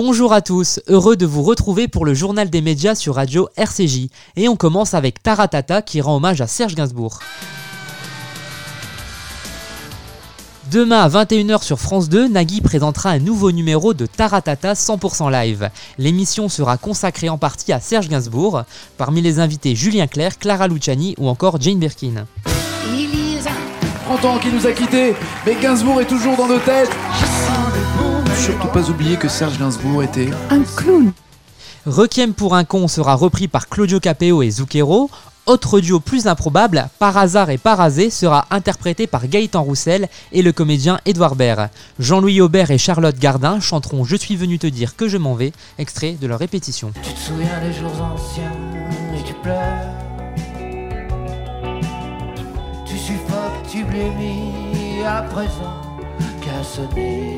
Bonjour à tous, heureux de vous retrouver pour le journal des médias sur Radio RCJ. Et on commence avec Taratata qui rend hommage à Serge Gainsbourg. Demain à 21h sur France 2, Nagui présentera un nouveau numéro de Taratata 100% live. L'émission sera consacrée en partie à Serge Gainsbourg, parmi les invités Julien Clerc, Clara Luciani ou encore Jane Birkin. Il y a 30 ans qui nous a quittés, mais Gainsbourg est toujours dans nos têtes. Surtout pas oublier que Serge Gainsbourg était un clown. Requiem pour un con sera repris par Claudio Capeo et Zucchero. Autre duo plus improbable, Par hasard et Parazé sera interprété par Gaëtan Roussel et le comédien Édouard Baird. Jean-Louis Aubert et Charlotte Gardin chanteront Je suis venu te dire que je m'en vais, extrait de leur répétition. Tu te souviens des jours anciens et tu pleures. Tu suffoques, tu blémis à présent qu'à sonner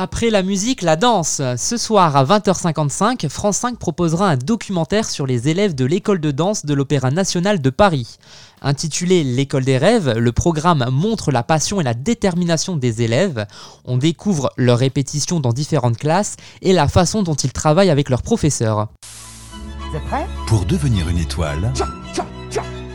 Après la musique, la danse. Ce soir à 20h55, France 5 proposera un documentaire sur les élèves de l'école de danse de l'Opéra national de Paris. Intitulé L'école des rêves, le programme montre la passion et la détermination des élèves. On découvre leurs répétitions dans différentes classes et la façon dont ils travaillent avec leurs professeurs. Pour devenir une étoile,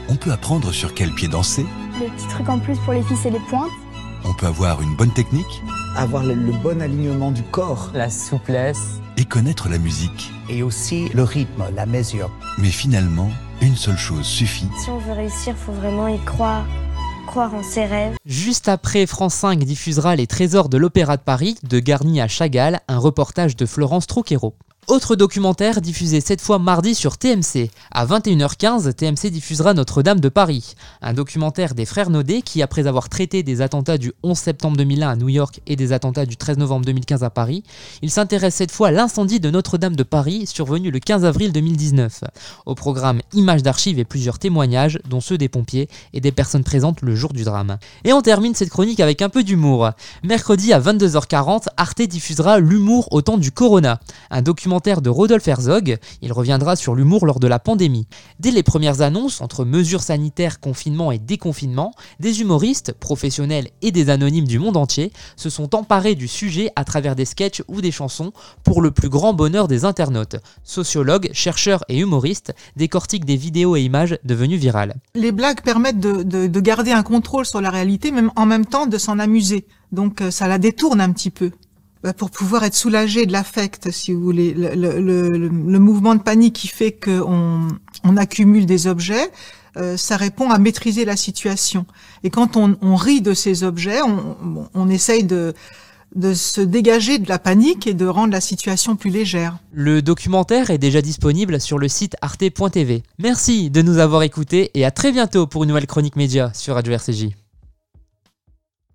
on peut apprendre sur quel pied danser Le petit truc en plus pour les fils et les pointes. On peut avoir une bonne technique Avoir le, bon alignement du corps. La souplesse. Et connaître la musique. Et aussi le rythme, la mesure. Mais finalement, une seule chose suffit. Si on veut réussir, faut vraiment y croire croire en ses rêves. Juste après, France 5 diffusera Les Trésors de l'Opéra de Paris, de Garni à Chagall, un reportage de Florence Troquero. Autre documentaire diffusé cette fois mardi sur TMC. À 21h15, TMC diffusera Notre-Dame de Paris, un documentaire des frères Naudet qui, après avoir traité des attentats du 11 septembre 2001 à New York et des attentats du 13 novembre 2015 à Paris, il s'intéresse cette fois à l'incendie de Notre-Dame de Paris survenu le 15 avril 2019. Au programme images d'archives et plusieurs témoignages, dont ceux des pompiers et des personnes présentes le jour du drame. Et on termine cette chronique avec un peu d'humour. Mercredi à 22h40, Arte diffusera L'humour au temps du Corona, un documentaire de Rodolphe Herzog. Il reviendra sur l'humour lors de la pandémie. Dès les premières annonces, entre mesures sanitaires, confinement et déconfinement, des humoristes, professionnels et des anonymes du monde entier se sont emparés du sujet à travers des sketchs ou des chansons pour le plus grand bonheur des internautes. Sociologues, chercheurs et humoristes décortiquent des vidéos et images devenues virales. Les blagues permettent de, de garder un contrôle sur la réalité, même en même temps de s'en amuser. Donc euh, ça la détourne un petit peu. Bah, pour pouvoir être soulagé de l'affect, si vous voulez, le, le, le, mouvement de panique qui fait qu'on on accumule des objets, euh, ça répond à maîtriser la situation. Et quand on, on rit de ces objets, on, on essaye de, de se dégager de la panique et de rendre la situation plus légère. Le documentaire est déjà disponible sur le site arte.tv. Merci de nous avoir écoutés et à très bientôt pour une nouvelle chronique média sur Radio RCJ.